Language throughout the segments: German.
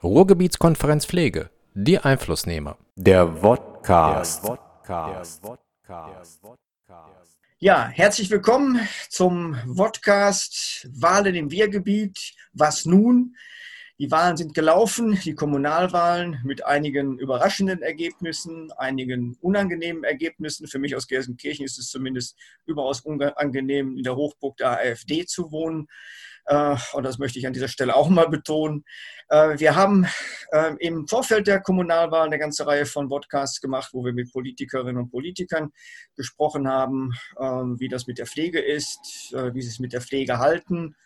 Ruhrgebietskonferenz Pflege, die Einflussnehmer. Der Vodcast. Ja, herzlich willkommen zum Vodcast Wahlen im Wehrgebiet. Was nun? Die Wahlen sind gelaufen, die Kommunalwahlen mit einigen überraschenden Ergebnissen, einigen unangenehmen Ergebnissen. Für mich aus Gelsenkirchen ist es zumindest überaus unangenehm, in der Hochburg der AfD zu wohnen. Äh, und das möchte ich an dieser Stelle auch mal betonen. Äh, wir haben äh, im Vorfeld der Kommunalwahl eine ganze Reihe von Podcasts gemacht, wo wir mit Politikerinnen und Politikern gesprochen haben, wie das mit der Pflege ist, wie sie es mit der Pflege halten.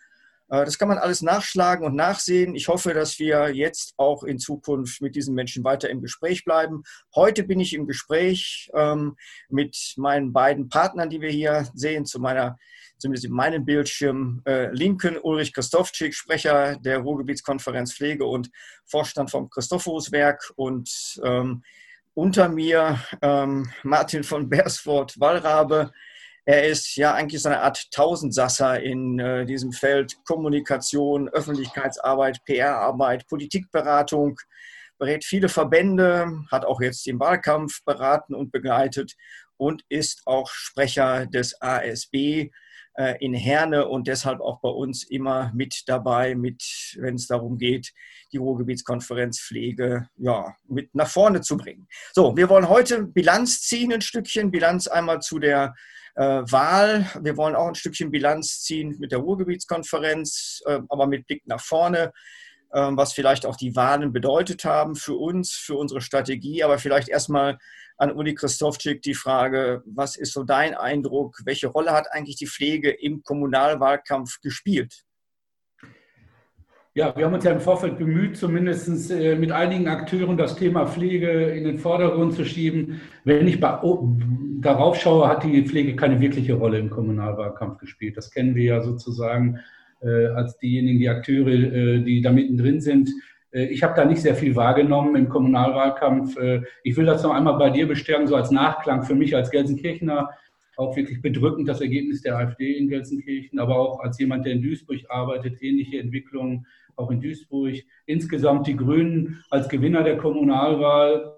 Das kann man alles nachschlagen und nachsehen. Ich hoffe, dass wir jetzt auch in Zukunft mit diesen Menschen weiter im Gespräch bleiben. Heute bin ich im Gespräch ähm, mit meinen beiden Partnern, die wir hier sehen, zu meiner zumindest in meinem Bildschirm, äh, Linken Ulrich Christofczyk, Sprecher der Ruhrgebietskonferenz Pflege und Vorstand vom Christophoruswerk und ähm, unter mir ähm, Martin von Bersford Wallrabe. Er ist ja eigentlich so eine Art Tausendsasser in äh, diesem Feld Kommunikation, Öffentlichkeitsarbeit, PR-Arbeit, Politikberatung, berät viele Verbände, hat auch jetzt den Wahlkampf beraten und begleitet und ist auch Sprecher des ASB, äh, in Herne und deshalb auch bei uns immer mit dabei, mit, wenn es darum geht, die Ruhrgebietskonferenz Pflege ja, mit nach vorne zu bringen. So, wir wollen heute Bilanz ziehen, ein Stückchen. Bilanz einmal zu der Wahl. Wir wollen auch ein Stückchen Bilanz ziehen mit der Ruhrgebietskonferenz, äh, aber mit Blick nach vorne ähm, was vielleicht auch die Wahlen bedeutet haben für uns, für unsere Strategie, aber vielleicht erstmal an Uli Christofczyk die Frage, was ist so dein Eindruck? Welche Rolle hat eigentlich die Pflege im Kommunalwahlkampf gespielt? Ja, wir haben uns ja im Vorfeld bemüht, zumindest äh, mit einigen Akteuren das Thema Pflege in den Vordergrund zu schieben. Wenn ich darauf schaue, hat die Pflege keine wirkliche Rolle im Kommunalwahlkampf gespielt. Das kennen wir ja sozusagen äh, als diejenigen, die Akteure, äh, die da mittendrin sind. Äh, ich habe da nicht sehr viel wahrgenommen im Kommunalwahlkampf. Äh, ich will das noch einmal bei dir bestärken, so als Nachklang für mich als Gelsenkirchener. Auch wirklich bedrückend das Ergebnis der AfD in Gelsenkirchen, aber auch als jemand, der in Duisburg arbeitet, ähnliche Entwicklungen auch in Duisburg. Insgesamt die Grünen als Gewinner der Kommunalwahl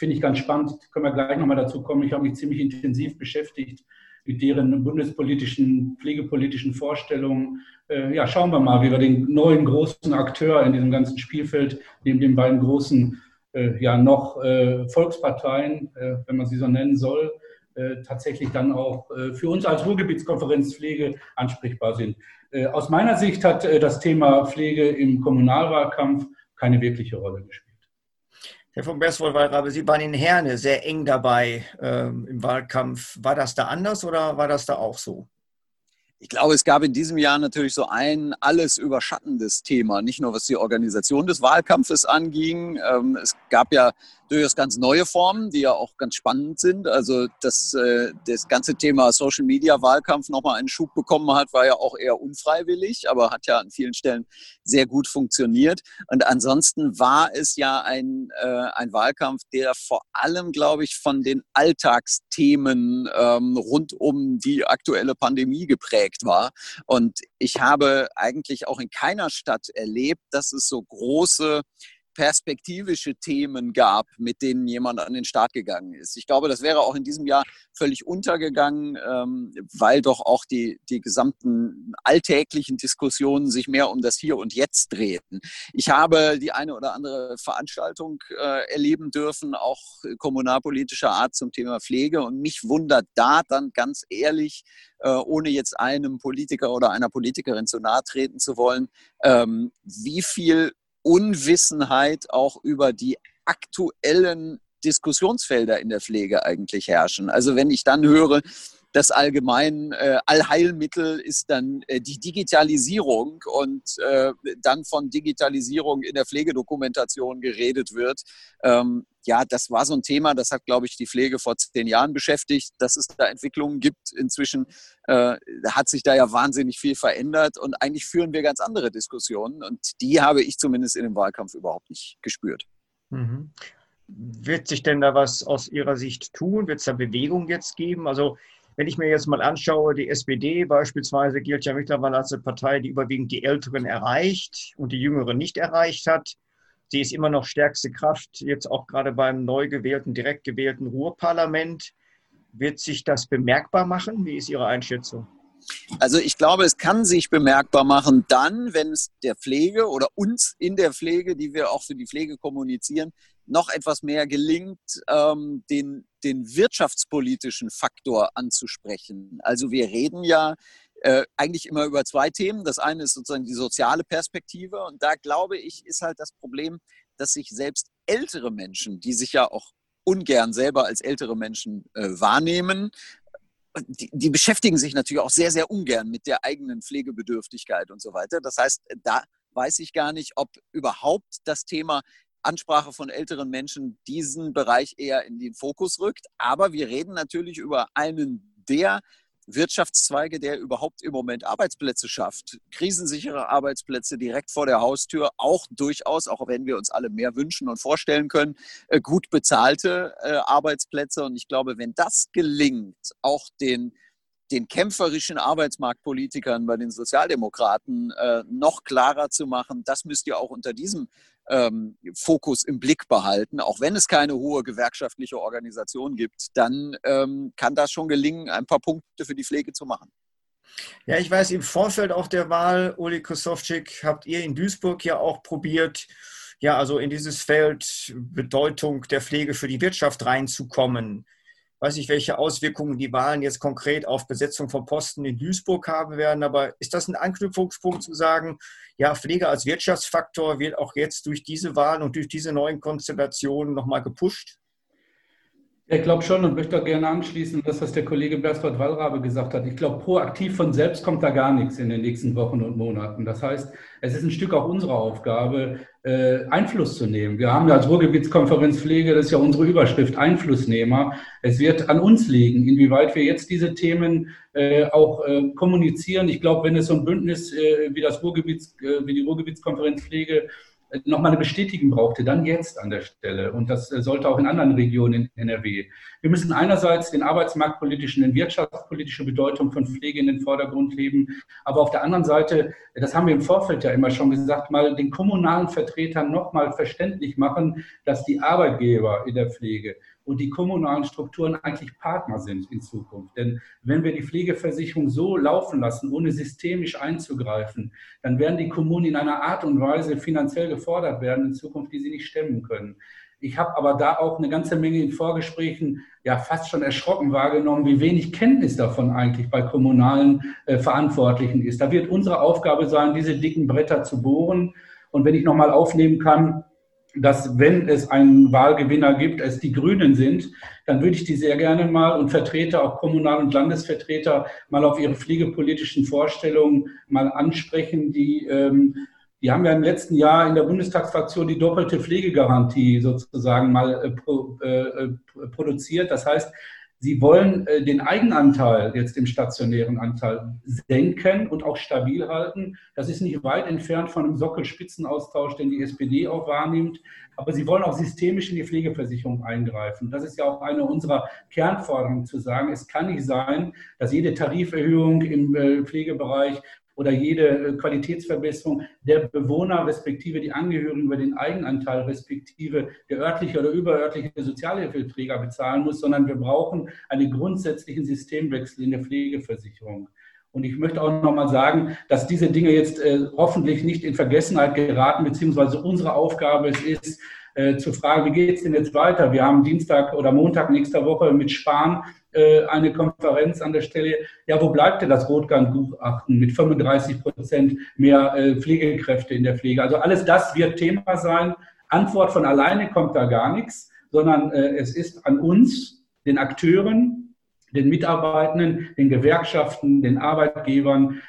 finde ich ganz spannend. Können wir gleich nochmal dazu kommen. Ich habe mich ziemlich intensiv beschäftigt mit deren bundespolitischen, pflegepolitischen Vorstellungen. Äh, ja, schauen wir mal, wie wir den neuen großen Akteur in diesem ganzen Spielfeld, neben den beiden großen, äh, ja, noch äh, Volksparteien, äh, wenn man sie so nennen soll, äh, tatsächlich dann auch äh, für uns als Ruhrgebietskonferenz Pflege ansprechbar sind. aus meiner Sicht hat das Thema Pflege im Kommunalwahlkampf keine wirkliche Rolle gespielt. Herr von Berswold-Wallrabe, Sie waren in Herne sehr eng dabei ähm, im Wahlkampf. War das da anders oder war das da auch so? Ich glaube, es gab in diesem Jahr natürlich so ein alles überschattendes Thema, nicht nur was die Organisation des Wahlkampfes anging. Ähm, es gab ja durchaus ganz neue Formen, die ja auch ganz spannend sind. Also dass äh, das ganze Thema Social Media Wahlkampf nochmal einen Schub bekommen hat, war ja auch eher unfreiwillig, aber hat ja an vielen Stellen sehr gut funktioniert. Und ansonsten war es ja ein, äh, ein Wahlkampf, der vor allem, glaube ich, von den Alltagsthemen ähm, rund um die aktuelle Pandemie geprägt war. Und ich habe eigentlich auch in keiner Stadt erlebt, dass es so große perspektivische Themen gab, mit denen jemand an den Start gegangen ist. Ich glaube, das wäre auch in diesem Jahr völlig untergegangen, ähm, weil doch auch die, die gesamten alltäglichen Diskussionen sich mehr um das Hier und Jetzt drehten. Ich habe die eine oder andere Veranstaltung äh, erleben dürfen, auch kommunalpolitischer Art zum Thema Pflege. Und mich wundert da dann ganz ehrlich, äh, ohne jetzt einem Politiker oder einer Politikerin zu nahe treten zu wollen, ähm, wie viel Unwissenheit auch über die aktuellen Diskussionsfelder in der Pflege eigentlich herrschen. Also wenn ich dann höre, das allgemein äh, Allheilmittel ist dann äh, die Digitalisierung und äh, dann von Digitalisierung in der Pflegedokumentation geredet wird. Ähm, ja, das war so ein Thema, das hat, glaube ich, die Pflege vor zehn Jahren beschäftigt, dass es da Entwicklungen gibt. Inzwischen äh, hat sich da ja wahnsinnig viel verändert und eigentlich führen wir ganz andere Diskussionen und die habe ich zumindest in dem Wahlkampf überhaupt nicht gespürt. Mhm. Wird sich denn da was aus Ihrer Sicht tun? Wird es da Bewegung jetzt geben? Also wenn ich mir jetzt mal anschaue, die SPD beispielsweise gilt ja mittlerweile als eine Partei, die überwiegend die Älteren erreicht und die Jüngeren nicht erreicht hat. Sie ist immer noch stärkste Kraft, jetzt auch gerade beim neu gewählten, direkt gewählten Ruhrparlament. Wird sich das bemerkbar machen? Wie ist Ihre Einschätzung? Also ich glaube, es kann sich bemerkbar machen dann, wenn es der Pflege oder uns in der Pflege, die wir auch für die Pflege kommunizieren, noch etwas mehr gelingt, ähm, den, den wirtschaftspolitischen Faktor anzusprechen. Also wir reden ja äh, eigentlich immer über zwei Themen. Das eine ist sozusagen die soziale Perspektive und da glaube ich, ist halt das Problem, dass sich selbst ältere Menschen, die sich ja auch ungern selber als ältere Menschen äh, wahrnehmen, die, die, beschäftigen sich natürlich auch sehr, sehr ungern mit der eigenen Pflegebedürftigkeit und so weiter. Das heißt, da weiß ich gar nicht, ob überhaupt das Thema Ansprache von älteren Menschen diesen Bereich eher in den Fokus rückt. Aber wir reden natürlich über einen der Wirtschaftszweige, der überhaupt im Moment Arbeitsplätze schafft. Krisensichere Arbeitsplätze direkt vor der Haustür, auch durchaus, auch wenn wir uns alle mehr wünschen und vorstellen können, äh, gut bezahlte äh, Arbeitsplätze. Und ich glaube, wenn das gelingt, auch den den kämpferischen Arbeitsmarktpolitikern bei den Sozialdemokraten äh, noch klarer zu machen, das müsst ihr auch unter diesem ähm, Fokus im Blick behalten. Auch wenn es keine hohe gewerkschaftliche Organisation gibt, dann ähm, kann das schon gelingen, ein paar Punkte für die Pflege zu machen. Ja, ich weiß, im Vorfeld auch der Wahl, Uli Kosowczyk, habt ihr in Duisburg ja auch probiert, ja, also in dieses Feld Bedeutung der Pflege für die Wirtschaft reinzukommen weiß nicht, welche Auswirkungen die Wahlen jetzt konkret auf Besetzung von Posten in Duisburg haben werden, aber ist das ein Anknüpfungspunkt zu sagen, ja, Pflege als Wirtschaftsfaktor wird auch jetzt durch diese Wahlen und durch diese neuen Konstellationen nochmal gepusht? Ich glaube schon und möchte auch gerne anschließen, das, was der Kollege Berthold Wallrabe gesagt hat. Ich glaube, proaktiv von selbst kommt da gar nichts in den nächsten Wochen und Monaten. Das heißt, es ist ein Stück auch unsere Aufgabe, äh, Einfluss zu nehmen. Wir haben ja als Ruhrgebietskonferenz Pflege, das ist ja unsere Überschrift, Einflussnehmer. Es wird an uns liegen, inwieweit wir jetzt diese Themen äh, auch äh, kommunizieren. Ich glaube, wenn es so ein Bündnis wie das Ruhrgebiets, wie die Ruhrgebietskonferenz Pflege nochmal eine Bestätigung brauchte, dann jetzt an der Stelle. Und das äh, sollte auch in anderen Regionen in NRW. Wir müssen einerseits den arbeitsmarktpolitischen, den wirtschaftspolitische Bedeutung von Pflege in den Vordergrund heben, aber auf der anderen Seite, das haben wir im Vorfeld ja immer schon gesagt, mal den kommunalen Vertretern nochmal verständlich machen, dass die Arbeitgeber in der Pflege und die kommunalen Strukturen eigentlich Partner sind in Zukunft. Denn wenn wir die Pflegeversicherung so laufen lassen, ohne systemisch einzugreifen, dann werden die Kommunen in einer Art und Weise finanziell gefordert werden in Zukunft, die sie nicht stemmen können. Ich habe aber da auch eine ganze Menge in Vorgesprächen ja fast schon erschrocken wahrgenommen, wie wenig Kenntnis davon eigentlich bei kommunalen äh, Verantwortlichen ist. Da wird unsere Aufgabe sein, diese dicken Bretter zu bohren. Und wenn ich nochmal aufnehmen kann, dass wenn es einen Wahlgewinner gibt, es die Grünen sind, dann würde ich die sehr gerne mal und Vertreter, auch Kommunal- und Landesvertreter, mal auf ihre pflegepolitischen Vorstellungen mal ansprechen. Die, ähm, die haben ja im letzten Jahr in der Bundestagsfraktion die doppelte Pflegegarantie sozusagen mal äh, äh, äh produziert. Das heißt, Sie wollen äh, den Eigenanteil, jetzt im stationären Anteil, senken und auch stabil halten. Das ist nicht weit entfernt von einem Sockelspitzenaustausch, den die SPD auch wahrnimmt. Aber Sie wollen auch systemisch in die Pflegeversicherung eingreifen. Das ist ja auch eine unserer Kernforderungen zu sagen, es kann nicht sein, dass jede Tariferhöhung im äh, Pflegebereich oder jede äh, Qualitätsverbesserung der Bewohner respektive die Angehörigen über den Eigenanteil respektive der örtliche oder überörtliche Sozialhilfeträger bezahlen muss, sondern wir brauchen einen grundsätzlichen Systemwechsel in der Pflegeversicherung. Und ich möchte auch nochmal sagen, dass diese Dinge jetzt äh, hoffentlich nicht in Vergessenheit geraten, beziehungsweise unsere Aufgabe es ist, äh, zu fragen, wie geht es denn jetzt weiter? Wir haben Dienstag oder Montag nächster Woche mit Spahn äh, eine Konferenz an der Stelle, ja, wo bleibt denn das Rotgang-Gutachten mit 35 Prozent mehr äh, Pflegekräfte in der Pflege? Also alles das wird Thema sein. Antwort von alleine kommt da gar nichts, sondern äh, es ist an uns, den Akteuren, den Mitarbeitenden, den Gewerkschaften, den Arbeitgebern,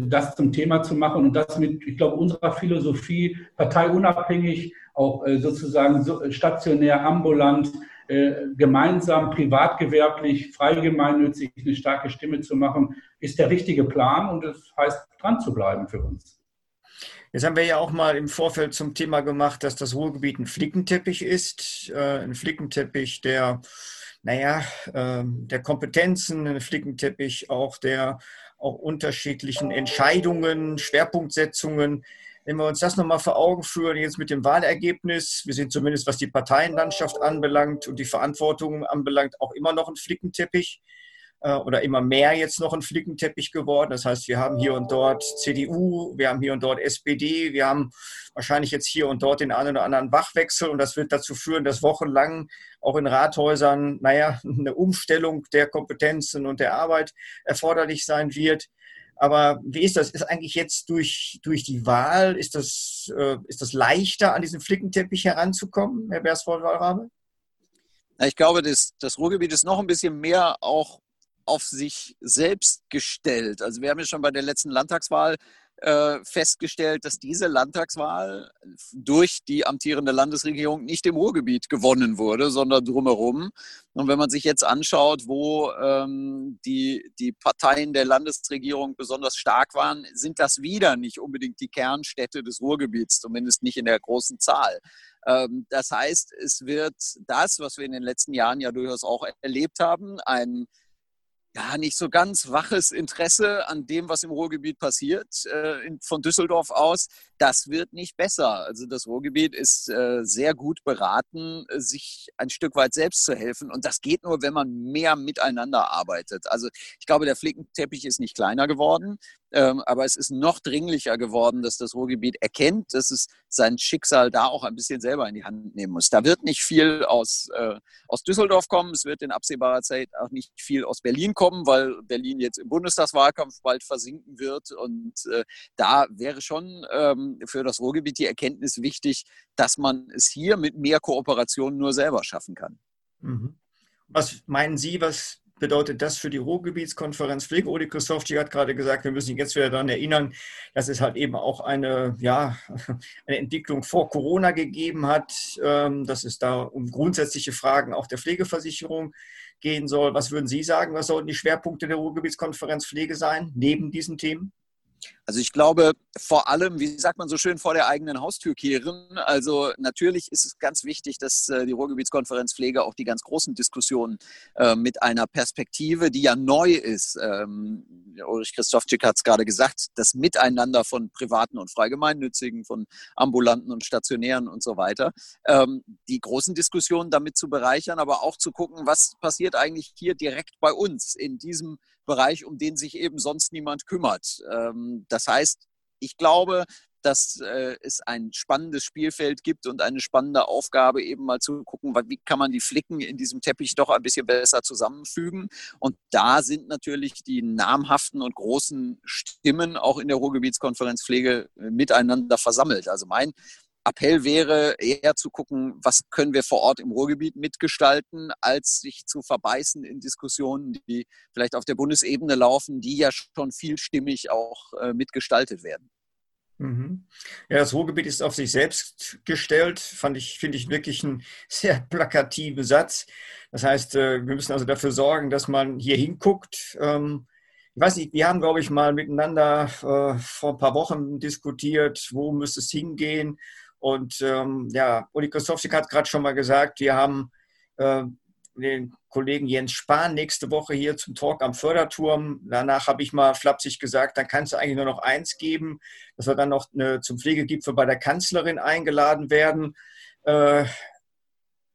das zum Thema zu machen und das mit, ich glaube, unserer Philosophie parteiunabhängig, auch sozusagen stationär, ambulant, gemeinsam, privatgewerblich, freigemeinnützig eine starke Stimme zu machen, ist der richtige Plan und das heißt, dran zu bleiben für uns. Jetzt haben wir ja auch mal im Vorfeld zum Thema gemacht, dass das Ruhrgebiet ein Flickenteppich ist. Äh, ein Flickenteppich der, naja, ähm, der Kompetenzen, ein Flickenteppich auch der auch unterschiedlichen Entscheidungen, Schwerpunktsetzungen. Wenn wir uns das nochmal vor Augen führen, jetzt mit dem Wahlergebnis, wir sind zumindest, was die Parteienlandschaft anbelangt und die Verantwortung anbelangt, auch immer noch ein Flickenteppich äh, oder immer mehr jetzt noch ein Flickenteppich geworden. Das heißt, wir haben hier und dort CDU, wir haben hier und dort SPD, wir haben wahrscheinlich jetzt hier und dort den einen oder anderen Wachwechsel und das wird dazu führen, dass wochenlang auch in Rathäusern, naja, eine Umstellung der Kompetenzen und der Arbeit erforderlich sein wird. Aber wie ist das? Ist eigentlich jetzt durch, durch die Wahl, ist das, äh, ist das leichter, an diesen Flickenteppich heranzukommen, Herr Bersvold-Wallrabe? Ich glaube, das, das Ruhrgebiet ist noch ein bisschen mehr auch auf sich selbst gestellt. Also wir haben ja schon bei der letzten Landtagswahl äh, festgestellt, dass diese Landtagswahl durch die amtierende Landesregierung nicht im Ruhrgebiet gewonnen wurde, sondern drumherum. Und wenn man sich jetzt anschaut, wo ähm, die, die Parteien der Landesregierung besonders stark waren, sind das wieder nicht unbedingt die Kernstädte des Ruhrgebiets, zumindest nicht in der großen Zahl. Ähm, das heißt, es wird das, was wir in den letzten Jahren ja durchaus auch erlebt haben, ein ja, nicht so ganz waches Interesse an dem, was im Ruhrgebiet passiert, äh, in, von Düsseldorf aus. Das wird nicht besser. Also das Ruhrgebiet ist äh, sehr gut beraten, sich ein Stück weit selbst zu helfen. Und das geht nur, wenn man mehr miteinander arbeitet. Also ich glaube, der Flickenteppich ist nicht kleiner geworden. Ähm, aber es ist noch dringlicher geworden, dass das Ruhrgebiet erkennt, dass es sein Schicksal da auch ein bisschen selber in die Hand nehmen muss. Da wird nicht viel aus, äh, aus Düsseldorf kommen. Es wird in absehbarer Zeit auch nicht viel aus Berlin kommen, weil Berlin jetzt im Bundestagswahlkampf bald versinken wird. Und äh, da wäre schon ähm, für das Ruhrgebiet die Erkenntnis wichtig, dass man es hier mit mehr Kooperation nur selber schaffen kann. Mhm. Was meinen Sie, was bedeutet das für die Ruhrgebietskonferenz Pflege? Odi Christofci hat gerade gesagt, wir müssen jetzt wieder daran erinnern, dass es halt eben auch eine, ja, eine Entwicklung vor Corona gegeben hat, ähm, dass es da um grundsätzliche Fragen auch der Pflegeversicherung gehen soll. Was würden Sie sagen, was sollten die Schwerpunkte der Ruhrgebietskonferenz Pflege sein, neben diesen Themen? Also ich glaube vor allem, wie sagt man so schön, vor der eigenen Haustür kehren. Also natürlich ist es ganz wichtig, dass äh, die Ruhrgebietskonferenz Pflege auch die ganz großen Diskussionen äh, mit einer Perspektive, die ja neu ist, ähm, Ulrich Christofczyk hat es gerade gesagt, das Miteinander von privaten und freigemeinnützigen, von ambulanten und stationären und so weiter, ähm, die großen Diskussionen damit zu bereichern, aber auch zu gucken, was passiert eigentlich hier direkt bei uns in diesem Bereich, um den sich eben sonst niemand kümmert. Ähm, das heißt, ich glaube, dass äh, es ein spannendes Spielfeld gibt und eine spannende Aufgabe, eben mal zu gucken, wie kann man die Flicken in diesem Teppich doch ein bisschen besser zusammenfügen. Und da sind natürlich die namhaften und großen Stimmen auch in der Ruhrgebietskonferenz Pflege äh, miteinander versammelt. Also mein Appell wäre eher zu gucken, was können wir vor Ort im Ruhrgebiet mitgestalten, als sich zu verbeißen in Diskussionen, die vielleicht auf der Bundesebene laufen, die ja schon vielstimmig auch äh, mitgestaltet werden. Mhm. Ja, das Ruhrgebiet ist auf sich selbst gestellt, fand ich, finde ich wirklich einen sehr plakativen Satz. Das heißt, äh, wir müssen also dafür sorgen, dass man hier hinguckt. Ähm, ich weiß nicht, wir haben, glaube ich, mal miteinander äh, vor ein paar Wochen diskutiert, wo müsste es hingehen. Und ähm, ja, Uli Kostowski hat gerade schon mal gesagt, wir haben äh, den Kollegen Jens Spahn nächste Woche hier zum Talk am Förderturm. Danach habe ich mal flapsig gesagt, dann kannst du eigentlich nur noch eins geben, dass wir dann noch eine, zum Pflegegipfel bei der Kanzlerin eingeladen werden. Äh,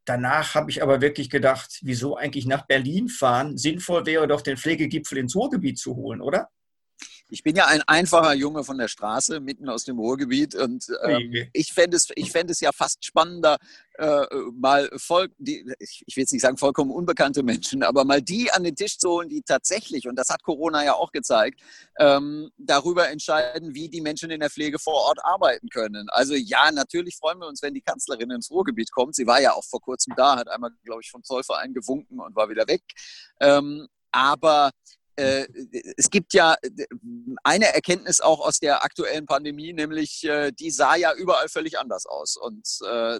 danach habe ich aber wirklich gedacht, wieso eigentlich nach Berlin fahren? Sinnvoll wäre doch, den Pflegegipfel ins Ruhrgebiet zu holen, oder? Ich bin ja ein einfacher Junge von der Straße, mitten aus dem Ruhrgebiet. Und ähm, ich fände es, fänd es ja fast spannender, äh, mal voll, die, ich will jetzt nicht sagen vollkommen unbekannte Menschen, aber mal die an den Tisch zu holen, die tatsächlich, und das hat Corona ja auch gezeigt, ähm, darüber entscheiden, wie die Menschen in der Pflege vor Ort arbeiten können. Also ja, natürlich freuen wir uns, wenn die Kanzlerin ins Ruhrgebiet kommt. Sie war ja auch vor kurzem da, hat einmal, glaube ich, vom Zollverein gewunken und war wieder weg. Ähm, aber äh, es gibt ja äh, eine Erkenntnis auch aus der aktuellen Pandemie, nämlich äh, die sah ja überall völlig anders aus. Und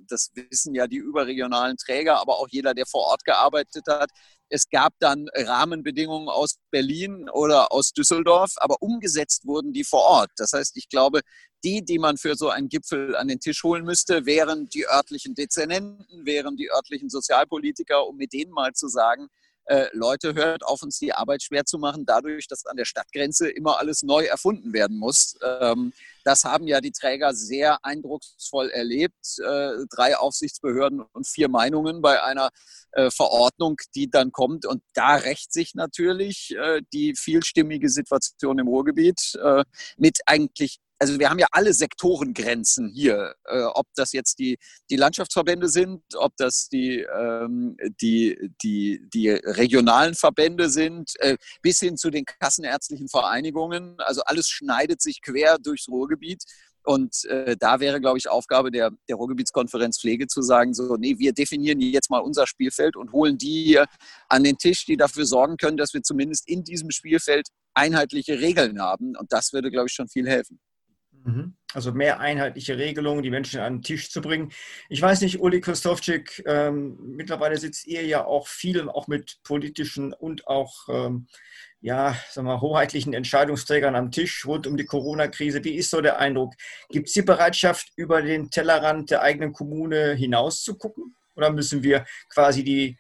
das wissen ja die überregionalen Träger, aber auch jeder, der vor Ort gearbeitet hat. Es gab dann Rahmenbedingungen aus Berlin oder aus Düsseldorf, aber umgesetzt wurden die vor Ort. Das heißt, ich glaube, die, die man für so einen Gipfel an den Tisch holen müsste, wären die örtlichen Dezernenten, wären die örtlichen Sozialpolitiker, um mit denen mal zu sagen, äh, Leute, hört auf, uns die Arbeit schwer zu machen, dadurch, dass an der Stadtgrenze immer alles neu erfunden werden muss. Ähm, Das haben ja die Träger sehr eindrucksvoll erlebt. Äh, drei Aufsichtsbehörden und vier Meinungen bei einer äh, Verordnung, die dann kommt. Und da rächt sich natürlich äh, die vielstimmige Situation im Ruhrgebiet äh, mit eigentlich also wir haben ja alle Sektorengrenzen hier, äh, ob das jetzt die, die Landschaftsverbände sind, ob das die, ähm, die, die, die regionalen Verbände sind, äh, bis hin zu den kassenärztlichen Vereinigungen. Also alles schneidet sich quer durchs Ruhrgebiet. Und äh, da wäre, glaube ich, Aufgabe der, der Ruhrgebietskonferenz Pflege zu sagen, so, nee, wir definieren jetzt mal unser Spielfeld und holen die hier an den Tisch, die dafür sorgen können, dass wir zumindest in diesem Spielfeld einheitliche Regeln haben. Und das würde, glaube ich, schon viel helfen. Mhm. Also mehr einheitliche Regelungen, die Menschen an den Tisch zu bringen. Ich weiß nicht, Uli Kostowczyk, ähm, mittlerweile sitzt ihr ja auch viel, auch mit politischen und auch ähm, ja, sagen wir, hoheitlichen Entscheidungsträgern am Tisch rund um die Corona-Krise. Wie ist so der Eindruck? Gibt es die Bereitschaft, über den Tellerrand der eigenen Kommune hinaus zu gucken? Oder müssen wir quasi die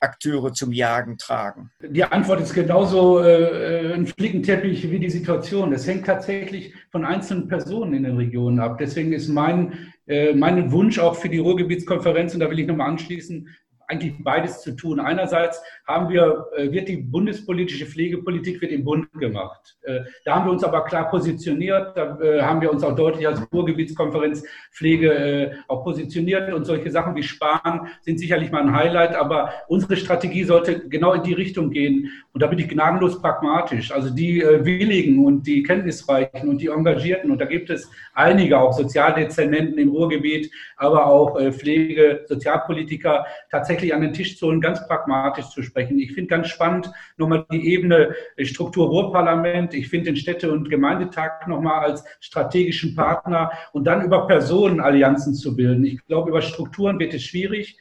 Akteure zum Jagen tragen? Die Antwort ist genauso äh, ein Flickenteppich wie die Situation. Es hängt tatsächlich von einzelnen Personen in den Regionen ab. Deswegen ist mein, äh, mein Wunsch auch für die Ruhrgebietskonferenz, und da will ich nochmal anschließen, eigentlich beides zu tun. Einerseits haben wir, äh, wird die bundespolitische Pflegepolitik wird im Bund gemacht. Äh, da haben wir uns aber klar positioniert, da äh, haben wir uns auch deutlich als Ruhrgebietskonferenz Pflege auch positioniert und solche Sachen wie Sparen sind sicherlich mal ein Highlight, aber unsere Strategie sollte genau in die Richtung gehen und da bin ich gnadenlos pragmatisch. Also die Willigen und die Kenntnisreichen und die Engagierten und da gibt es einige auch Sozialdezernenten im Ruhrgebiet, aber auch Pflege, Sozialpolitiker tatsächlich an den Tisch zu holen, ganz pragmatisch zu sprechen. Ich finde ganz spannend nochmal die Ebene Struktur Ruhrparlament. Ich finde den Städte- und Gemeindetag nochmal als strategischen Partner und dann über Personen Allianzen zu bilden. Ich glaube, über Strukturen wird es schwierig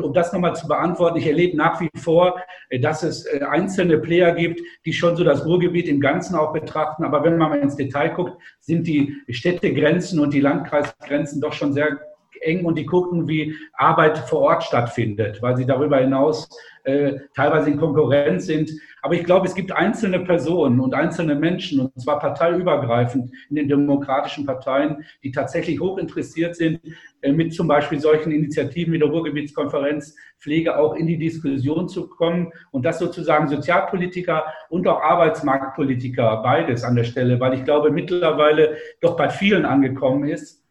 um das nochmal zu beantworten, ich erlebe nach wie vor, dass es äh, einzelne Player gibt, die schon so das Ruhrgebiet im Ganzen auch betrachten. Aber wenn man mal ins Detail guckt, sind die Städtegrenzen und die Landkreisgrenzen doch schon sehr eng und die gucken, wie Arbeit vor Ort stattfindet, weil sie darüber hinaus äh, teilweise in Konkurrenz sind. Aber ich glaube, es gibt einzelne Personen und einzelne Menschen, und zwar parteiübergreifend in den demokratischen Parteien, die tatsächlich hoch interessiert sind, äh, mit zum Beispiel solchen Initiativen wie der Ruhrgebietskonferenz Pflege auch in die Diskussion zu kommen und das sozusagen Sozialpolitiker und auch Arbeitsmarktpolitiker beides an der Stelle, weil ich glaube, mittlerweile doch bei vielen angekommen ist,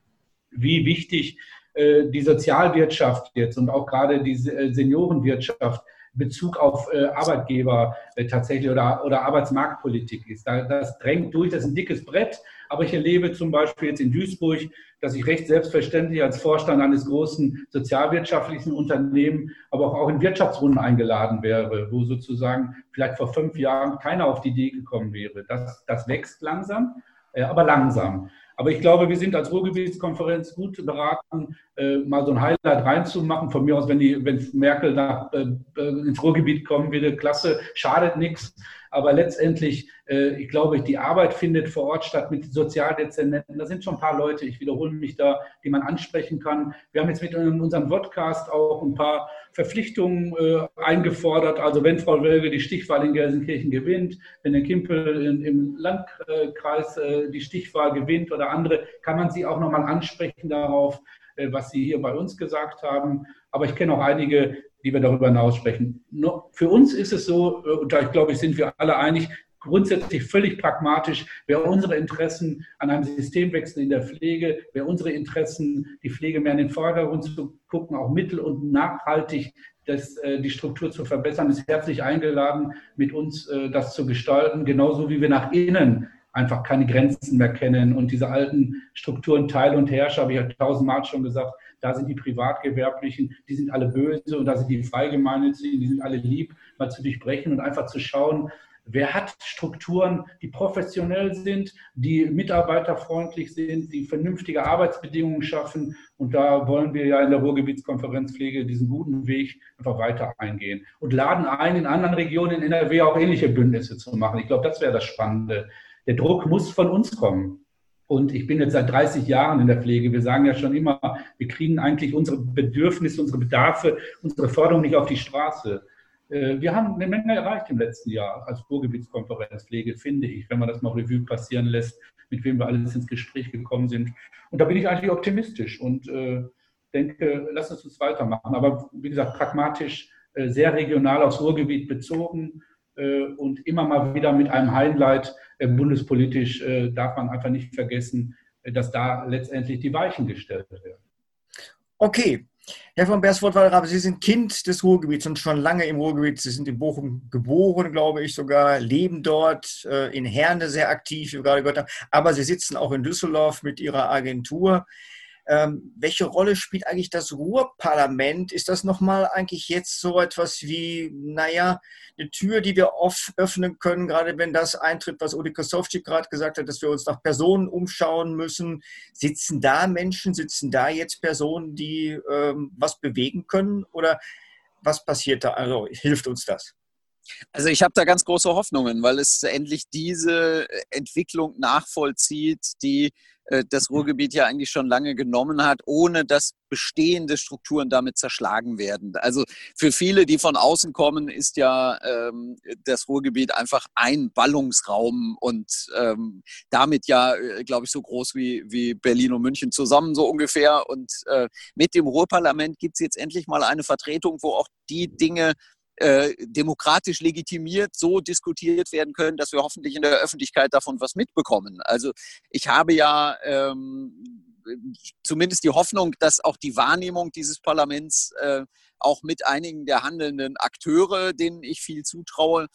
wie wichtig die Sozialwirtschaft jetzt und auch gerade die äh, Seniorenwirtschaft Bezug auf äh, Arbeitgeber äh, tatsächlich oder, oder Arbeitsmarktpolitik ist. Da, das drängt durch, das ist ein dickes Brett, aber ich erlebe zum Beispiel jetzt in Duisburg, dass ich recht selbstverständlich als Vorstand eines großen sozialwirtschaftlichen Unternehmens, aber auch in Wirtschaftsrunden eingeladen wäre, wo sozusagen vielleicht vor fünf Jahren keiner auf die Idee gekommen wäre. Das, das wächst langsam, äh, aber langsam. Aber ich glaube, wir sind als Ruhrgebietskonferenz gut beraten, äh, mal so ein Highlight reinzumachen. Von mir aus, wenn, die, wenn Merkel nach, äh, äh ins Ruhrgebiet kommen würde, klasse, schadet nichts. Aber letztendlich, äh, ich glaube, die Arbeit findet vor Ort statt mit Sozialdezernenten. Da sind schon ein paar Leute, ich wiederhole mich da, die man ansprechen kann. Wir haben jetzt mit unserem Podcast auch ein paar Verpflichtungen äh, eingefordert. Also wenn Frau Welge die Stichwahl in Gelsenkirchen gewinnt, wenn der Kimpel in, im Landkreis äh, die Stichwahl gewinnt oder andere, kann man sie auch nochmal ansprechen darauf, äh, was Sie hier bei uns gesagt haben. Aber ich kenne auch einige, die wir darüber hinaus sprechen. Nur für uns ist es so, äh, und da glaube ich, sind wir alle einig, grundsätzlich völlig pragmatisch, wer unsere Interessen an einem Systemwechsel in der Pflege, wer unsere Interessen, die Pflege mehr in den Vordergrund zu gucken, auch mittel- und nachhaltig das, äh, die Struktur zu verbessern, ist herzlich eingeladen, mit uns äh, das zu gestalten, genauso wie wir nach innen einfach keine Grenzen mehr kennen und diese alten Strukturen Teil und Herrscher, habe ich ja tausendmal schon gesagt, da sind die Privatgewerblichen, die sind alle böse und da sind die Freigemeinnützigen, die sind alle lieb, mal zu durchbrechen und einfach zu schauen, wer hat Strukturen, die professionell sind, die mitarbeiterfreundlich sind, die vernünftige Arbeitsbedingungen schaffen. Und da wollen wir ja in der Ruhrgebietskonferenz Pflege diesen guten Weg einfach weiter eingehen und laden ein, in anderen Regionen in NRW auch ähnliche Bündnisse zu machen. Ich glaube, das wäre das Spannende. Der Druck muss von uns kommen. Und ich bin jetzt seit 30 Jahren in der Pflege. Wir sagen ja schon immer, wir kriegen eigentlich unsere Bedürfnisse, unsere Bedarfe, unsere Forderungen nicht auf die Straße. Äh, wir haben eine Menge erreicht im letzten Jahr als Ruhrgebietskonferenz Pflege, finde ich, wenn man das mal Revue passieren lässt. mit wem wir alles ins Gespräch gekommen sind. Und da bin ich eigentlich optimistisch und äh, denke, lass uns das weitermachen. Aber wie gesagt, pragmatisch, äh, sehr regional aufs Ruhrgebiet bezogen und immer mal wieder mit einem Highlight äh, bundespolitisch äh, darf man einfach nicht vergessen, äh, dass da letztendlich die Weichen gestellt werden. Okay, Herr von Bersford-Wallrabe, Sie sind Kind des Ruhrgebiets und schon lange im Ruhrgebiet. Sie sind in Bochum geboren, glaube ich sogar, leben dort, äh, in Herne sehr aktiv, wie wir gerade gehört haben. Aber Sie sitzen auch in Düsseldorf mit Ihrer Agentur. Ähm, welche Rolle spielt eigentlich das Ruhrparlament? Ist das nochmal eigentlich jetzt so etwas wie, naja, eine Tür, die wir oft öffnen können, gerade wenn das eintritt, was Uli Kostowczyk gerade gesagt hat, dass wir uns nach Personen umschauen müssen? Sitzen da Menschen, sitzen da jetzt Personen, die ähm, was bewegen können? Oder was passiert da? Also hilft uns das? Also ich habe da ganz große Hoffnungen, weil es endlich diese Entwicklung nachvollzieht, die äh, das Ruhrgebiet ja eigentlich schon lange genommen hat, ohne dass bestehende Strukturen damit zerschlagen werden. Also für viele, die von außen kommen, ist ja ähm, das Ruhrgebiet einfach ein Ballungsraum und ähm, damit ja, äh, glaube ich, so groß wie, wie Berlin und München zusammen so ungefähr. Und äh, mit dem Ruhrparlament gibt es jetzt endlich mal eine Vertretung, wo auch die Dinge äh, demokratisch legitimiert so diskutiert werden können, dass wir hoffentlich in der Öffentlichkeit davon was mitbekommen. Also ich habe ja ähm, zumindest die Hoffnung, dass auch die Wahrnehmung dieses Parlaments äh, auch mit einigen der handelnden Akteure, denen ich viel zutraue,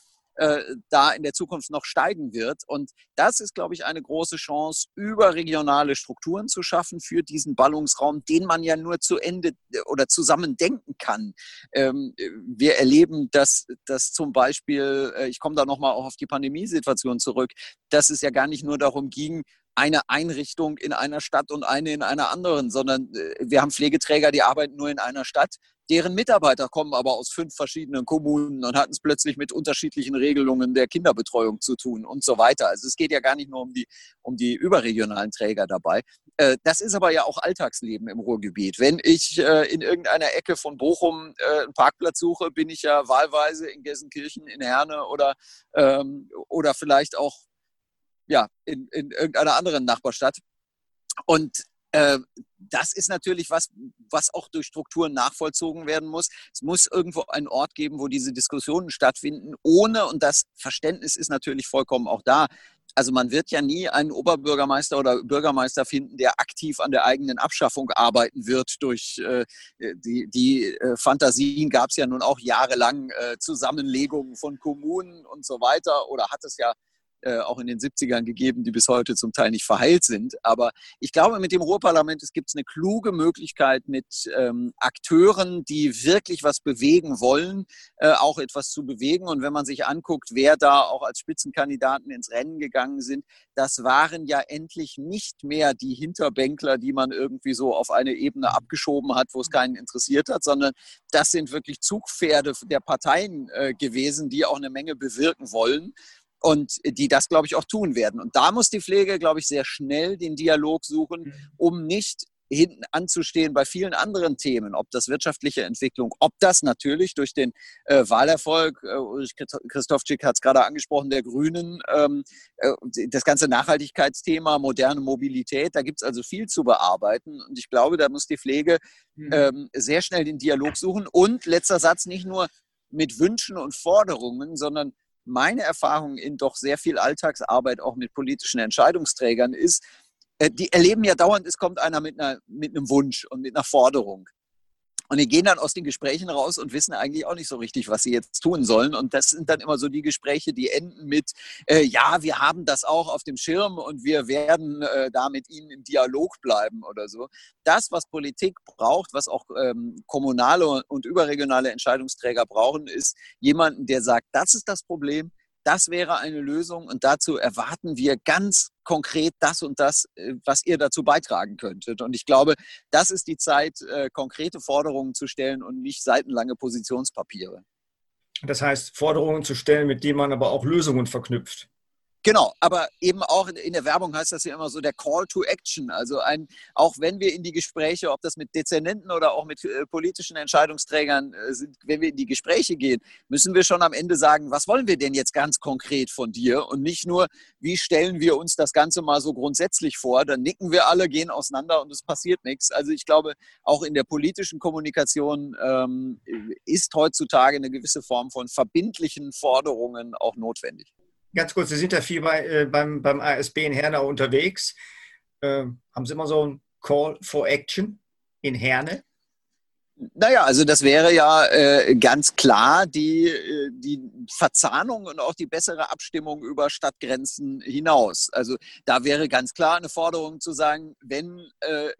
da in der Zukunft noch steigen wird. Und das ist, glaube ich, eine große Chance, überregionale Strukturen zu schaffen für diesen Ballungsraum, den man ja nur zu Ende äh, oder zusammen denken kann. Ähm, wir erleben, dass, dass zum Beispiel, äh, ich komme da nochmal auch auf die Pandemiesituation zurück, dass es ja gar nicht nur darum ging, eine Einrichtung in einer Stadt und eine in einer anderen, sondern wir haben Pflegeträger, die arbeiten nur in einer Stadt Deren Mitarbeiter kommen aber aus fünf verschiedenen Kommunen und hatten es plötzlich mit unterschiedlichen Regelungen der Kinderbetreuung zu tun und so weiter. Also es geht ja gar nicht nur um die, um die überregionalen Träger dabei. Äh, das ist aber ja auch Alltagsleben im Ruhrgebiet. Wenn ich äh, in irgendeiner Ecke von Bochum äh, einen Parkplatz suche, bin ich ja wahlweise in Gelsenkirchen, in Herne oder, ähm, oder vielleicht auch ja, in, in irgendeiner anderen Nachbarstadt. Und äh, das ist natürlich was, was auch durch Strukturen nachvollzogen werden muss. Es muss irgendwo einen Ort geben, wo diese Diskussionen stattfinden, ohne, und das Verständnis ist natürlich vollkommen auch da, also man wird ja nie einen Oberbürgermeister oder Bürgermeister finden, der aktiv an der eigenen Abschaffung arbeiten wird. Durch äh, die, die äh, Fantasien gab es ja nun auch jahrelang äh, Zusammenlegungen von Kommunen und so weiter oder hat es ja äh, auch in den 70ern gegeben, die bis heute zum Teil nicht verheilt sind. Aber ich glaube, mit dem Ruhrparlament gibt es eine kluge Möglichkeit, mit ähm, Akteuren, die wirklich was bewegen wollen, äh, auch etwas zu bewegen. Und wenn man sich anguckt, wer da auch als Spitzenkandidaten ins Rennen gegangen sind, das waren ja endlich nicht mehr die Hinterbänkler, die man irgendwie so auf eine Ebene abgeschoben hat, wo es keinen interessiert hat, sondern das sind wirklich Zugpferde der Parteien äh, gewesen, die auch eine Menge bewirken wollen und die das, glaube ich, auch tun werden. Und da muss die Pflege, glaube ich, sehr schnell den Dialog suchen, mhm. um nicht hinten anzustehen bei vielen anderen Themen, ob das wirtschaftliche Entwicklung, ob das natürlich durch den äh, Wahlerfolg, äh, Christofczyk hat es gerade angesprochen, der Grünen, ähm, äh, das ganze Nachhaltigkeitsthema, moderne Mobilität, da gibt es also viel zu bearbeiten und ich glaube, da muss die Pflege mhm. ähm, sehr schnell den Dialog suchen und letzter Satz nicht nur mit Wünschen und Forderungen, sondern meine Erfahrung in doch sehr viel Alltagsarbeit auch mit politischen Entscheidungsträgern ist, äh, die erleben ja dauernd, es kommt einer mit, einer mit einem Wunsch und mit einer Forderung. Und die gehen dann aus den Gesprächen raus und wissen eigentlich auch nicht so richtig, was sie jetzt tun sollen. Und das sind dann immer so die Gespräche, die enden mit, äh, ja, wir haben das auch auf dem Schirm und wir werden äh, da mit Ihnen im Dialog bleiben oder so. Das, was Politik braucht, was auch ähm, kommunale und überregionale Entscheidungsträger brauchen, ist jemanden, der sagt, das ist das Problem, das wäre eine Lösung und dazu erwarten wir ganz konkret das und das, äh, was ihr dazu beitragen könntet. Und ich glaube, das ist die Zeit, äh, konkrete Forderungen zu stellen und nicht seitenlange Positionspapiere. Das heißt, Forderungen zu stellen, mit denen man aber auch Lösungen verknüpft. Genau, aber eben auch in der Werbung heißt das ja immer so der Call to Action. Also ein, auch wenn wir in die Gespräche, ob das mit Dezernenten oder auch mit äh, politischen Entscheidungsträgern äh, sind, wenn wir in die Gespräche gehen, müssen wir schon am Ende sagen, was wollen wir denn jetzt ganz konkret von dir und nicht nur, wie stellen wir uns das Ganze mal so grundsätzlich vor. Dann nicken wir alle, gehen auseinander und es passiert nichts. Also ich glaube, auch in der politischen Kommunikation ähm, ist heutzutage eine gewisse Form von verbindlichen Forderungen auch notwendig ganz kurz, Sie sind ja viel bei, äh, beim, beim ASB in Herne unterwegs. Äh, haben Sie immer so ein Call for Action in Herne? Naja, also das wäre ja äh, ganz klar die, äh, die Verzahnung und auch die bessere Abstimmung über Stadtgrenzen hinaus. Also da wäre ganz klar eine Forderung zu sagen, wenn äh,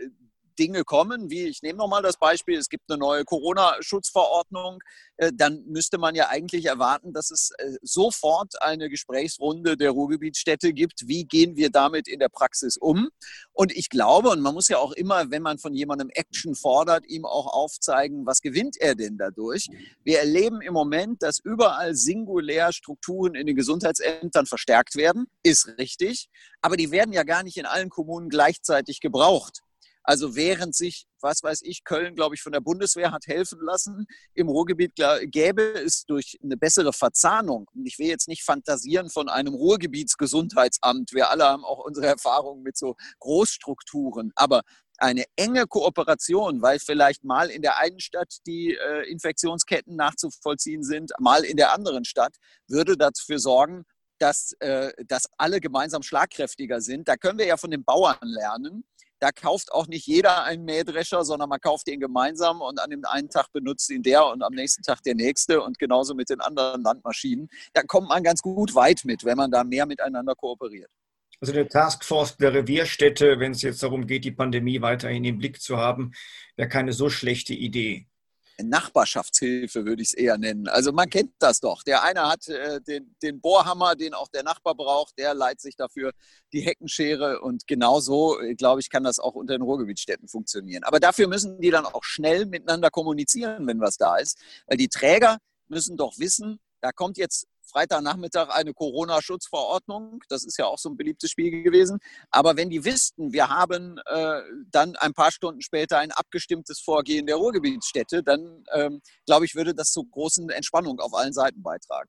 Dinge kommen, wie ich nehme nochmal das Beispiel, es gibt eine neue Corona-Schutzverordnung, äh, dann müsste man ja eigentlich erwarten, dass es äh, sofort eine Gesprächsrunde der Ruhrgebietsstädte gibt. Wie gehen wir damit in der Praxis um? Und ich glaube, und man muss ja auch immer, wenn man von jemandem Action fordert, ihm auch aufzeigen, was gewinnt er denn dadurch? Wir erleben im Moment, dass überall singulär Strukturen in den Gesundheitsämtern verstärkt werden, ist richtig, aber die werden ja gar nicht in allen Kommunen gleichzeitig gebraucht. Also während sich, was weiß ich, Köln, glaube ich, von der Bundeswehr hat helfen lassen, im Ruhrgebiet gäbe es durch eine bessere Verzahnung, und ich will jetzt nicht fantasieren von einem Ruhrgebietsgesundheitsamt, wir alle haben auch unsere Erfahrungen mit so Großstrukturen, aber eine enge Kooperation, weil vielleicht mal in der einen Stadt die äh, Infektionsketten nachzuvollziehen sind, mal in der anderen Stadt, würde dafür sorgen, dass, äh, dass alle gemeinsam schlagkräftiger sind. Da können wir ja von den Bauern lernen da kauft auch nicht jeder einen Mähdrescher, sondern man kauft ihn gemeinsam und an dem einen Tag benutzt ihn der und am nächsten Tag der nächste und genauso mit den anderen Landmaschinen. Da kommt man ganz gut weit mit, wenn man da mehr miteinander kooperiert. Also eine Taskforce der Revierstädte, wenn es jetzt darum geht, die Pandemie weiterhin im Blick zu haben, wäre keine so schlechte Idee. Nachbarschaftshilfe würde ich es eher nennen. Also man kennt das doch. Der eine hat äh, den, den, Bohrhammer, den auch der Nachbar braucht, der leiht sich dafür die Heckenschere und genauso, äh, glaube ich, kann das auch unter den Ruhrgebietsstädten funktionieren. Aber dafür müssen die dann auch schnell miteinander kommunizieren, wenn was da ist, weil die Träger müssen doch wissen, da kommt jetzt Freitagnachmittag eine Corona-Schutzverordnung. Das ist ja auch so ein beliebtes Spiel gewesen. Aber wenn die wüssten, wir haben äh, dann ein paar Stunden später ein abgestimmtes Vorgehen der Ruhrgebietsstädte, dann ähm, glaube ich, würde das zu großen Entspannung auf allen Seiten beitragen.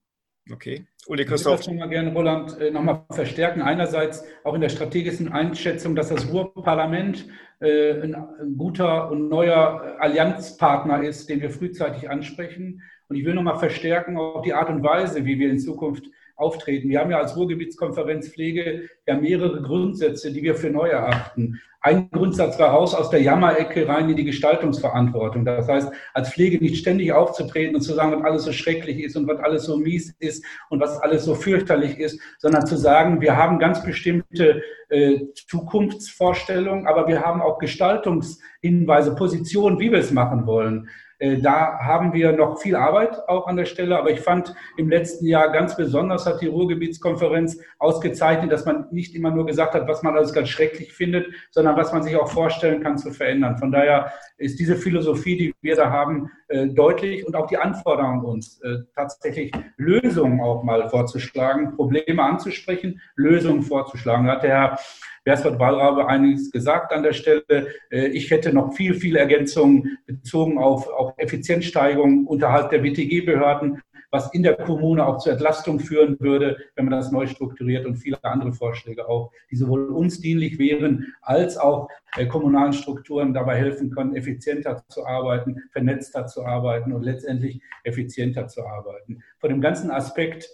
Okay. Uli Christoph. Ich würde das mal gerne, Roland, äh, nochmal verstärken. Einerseits auch in der strategischen Einschätzung, dass das Ruhrparlament äh, ein guter und neuer Allianzpartner ist, den wir frühzeitig ansprechen und ich will nochmal verstärken auch die Art und Weise, wie wir in Zukunft auftreten. Wir haben ja als Ruhrgebietskonferenz Pflege ja mehrere Grundsätze, die wir für neu erachten. Ein Grundsatz war raus aus der Jammerecke rein in die Gestaltungsverantwortung. Das heißt, als Pflege nicht ständig aufzutreten und zu sagen, was alles so schrecklich ist und was alles so mies ist und was alles so fürchterlich ist, sondern zu sagen, wir haben ganz bestimmte äh, Zukunftsvorstellungen, aber wir haben auch Gestaltungshinweise, Positionen, wie wir es machen wollen. Äh, da haben wir noch viel Arbeit auch an der Stelle, aber ich fand im letzten Jahr ganz besonders hat die Ruhrgebietskonferenz ausgezeichnet, dass man nicht immer nur gesagt hat, was man alles ganz schrecklich findet, sondern was man sich auch vorstellen kann zu verändern. Von daher ist diese Philosophie, die wir da haben, äh, deutlich und auch die Anforderung uns, äh, tatsächlich Lösungen auch mal vorzuschlagen, Probleme anzusprechen, Lösungen vorzuschlagen. Da hat der Herr Bersford Wallrabe einiges gesagt an der Stelle. Äh, ich hätte noch viel, viel Ergänzungen bezogen auf, auf Effizienzsteigerung unterhalb der WTG-Behörden, was in der Kommune auch zur Entlastung führen würde, wenn man das neu strukturiert und viele andere Vorschläge auch, die sowohl uns dienlich wären, als auch äh, kommunalen Strukturen dabei helfen können, effizienter zu arbeiten, vernetzter zu arbeiten und letztendlich effizienter zu arbeiten. Von dem ganzen Aspekt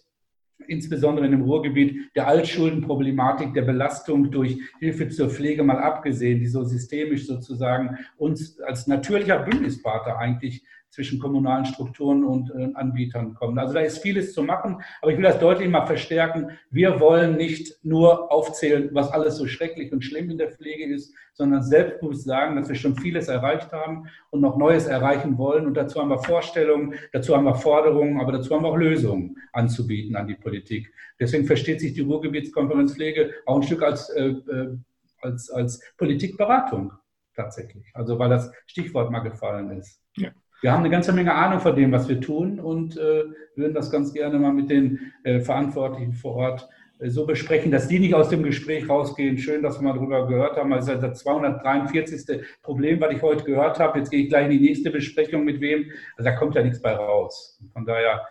insbesondere in dem Ruhrgebiet der Altschuldenproblematik, der Belastung durch Hilfe zur Pflege mal abgesehen, die so systemisch sozusagen uns als natürlicher Bündnispartner eigentlich zwischen kommunalen Strukturen und äh, Anbietern kommen. Also da ist vieles zu machen, aber ich will das deutlich mal verstärken. Wir wollen nicht nur aufzählen, was alles so schrecklich und schlimm in der Pflege ist, sondern selbstbewusst sagen, dass wir schon vieles erreicht haben und noch Neues erreichen wollen. Und dazu haben wir Vorstellungen, dazu haben wir Forderungen, aber dazu haben wir auch Lösungen anzubieten an die Politik. Deswegen versteht sich die Ruhrgebietskonferenz Pflege auch ein Stück als, äh, äh als, als Politikberatung tatsächlich. Also weil das Stichwort mal gefallen ist. Ja wir haben eine ganze Menge Ahnung von dem, was wir tun und äh, würden das ganz gerne mal mit den äh, Verantwortlichen vor Ort so besprechen, dass die nicht aus dem Gespräch rausgehen. Schön, dass wir mal darüber gehört haben. Also das 243. Problem, was ich heute gehört habe. Jetzt gehe ich gleich in die nächste Besprechung mit wem. Also da kommt ja nichts bei raus. Von daher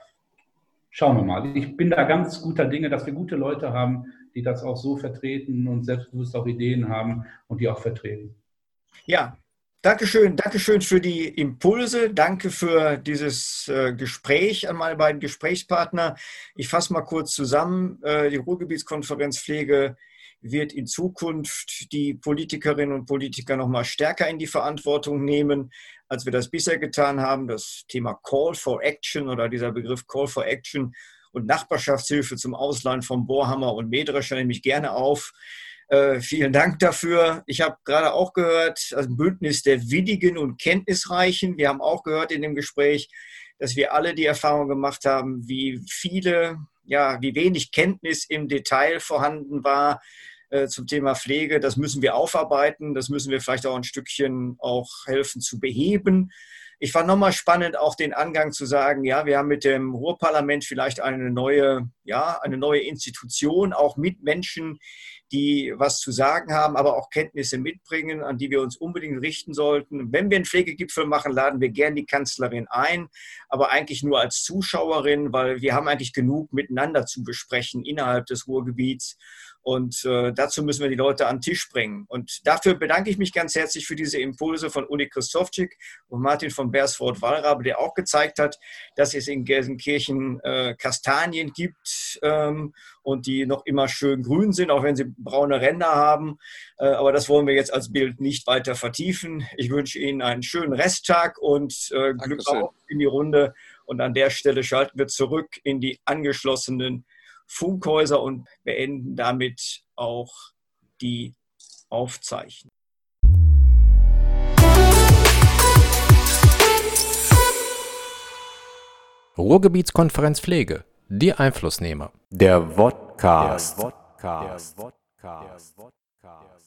schauen wir mal. Ich bin da ganz guter Dinge, dass wir gute Leute haben, die das auch so vertreten und selbstbewusst auch Ideen haben und die auch vertreten. Ja, Dankeschön, Dankeschön für die Impulse. Danke für dieses äh, Gespräch an meine beiden Gesprächspartner. Ich fasse mal kurz zusammen. Äh, die Ruhrgebietskonferenz Pflege wird in Zukunft die Politikerinnen und Politiker noch mal stärker in die Verantwortung nehmen, als wir das bisher getan haben. Das Thema Call for Action oder dieser Begriff Call for Action und Nachbarschaftshilfe zum Ausleihen von Bohrhammer und Mähdrescher nehme ich gerne auf. Äh, vielen Dank dafür. Ich habe gerade auch gehört, ein Bündnis der Willigen und Kenntnisreichen. Wir haben auch gehört in dem Gespräch, dass wir alle die Erfahrung gemacht haben, wie viele, ja, wie wenig Kenntnis im Detail vorhanden war äh, zum Thema Pflege. Das müssen wir aufarbeiten. Das müssen wir vielleicht auch ein Stückchen auch helfen zu beheben. Ich fand nochmal spannend, auch den Angang zu sagen, ja, wir haben mit dem Ruhrparlament vielleicht eine neue, ja, eine neue Institution, auch mit Menschen, die was zu sagen haben, aber auch Kenntnisse mitbringen, an die wir uns unbedingt richten sollten. Wenn wir einen Pflegegipfel machen, laden wir gern die Kanzlerin ein, aber eigentlich nur als Zuschauerin, weil wir haben eigentlich genug miteinander zu besprechen innerhalb des Ruhrgebiets. Und äh, dazu müssen wir die Leute an den Tisch bringen. Und dafür bedanke ich mich ganz herzlich für diese Impulse von Uli Christofczyk und Martin von Bersford-Wallrabe, der auch gezeigt hat, dass es in Gelsenkirchen äh, Kastanien gibt ähm, und die noch immer schön grün sind, auch wenn sie braune Ränder haben. Äh, aber das wollen wir jetzt als Bild nicht weiter vertiefen. Ich wünsche Ihnen einen schönen Resttag und äh, Glück auf in die Runde. Und an der Stelle schalten wir zurück in die angeschlossenen Funkhäuser und beenden damit auch die Aufzeichnung. Ruhrgebietskonferenz Pflege. Die Einflussnehmer. Der Vodcast. Der Vodcast. Der Vodcast.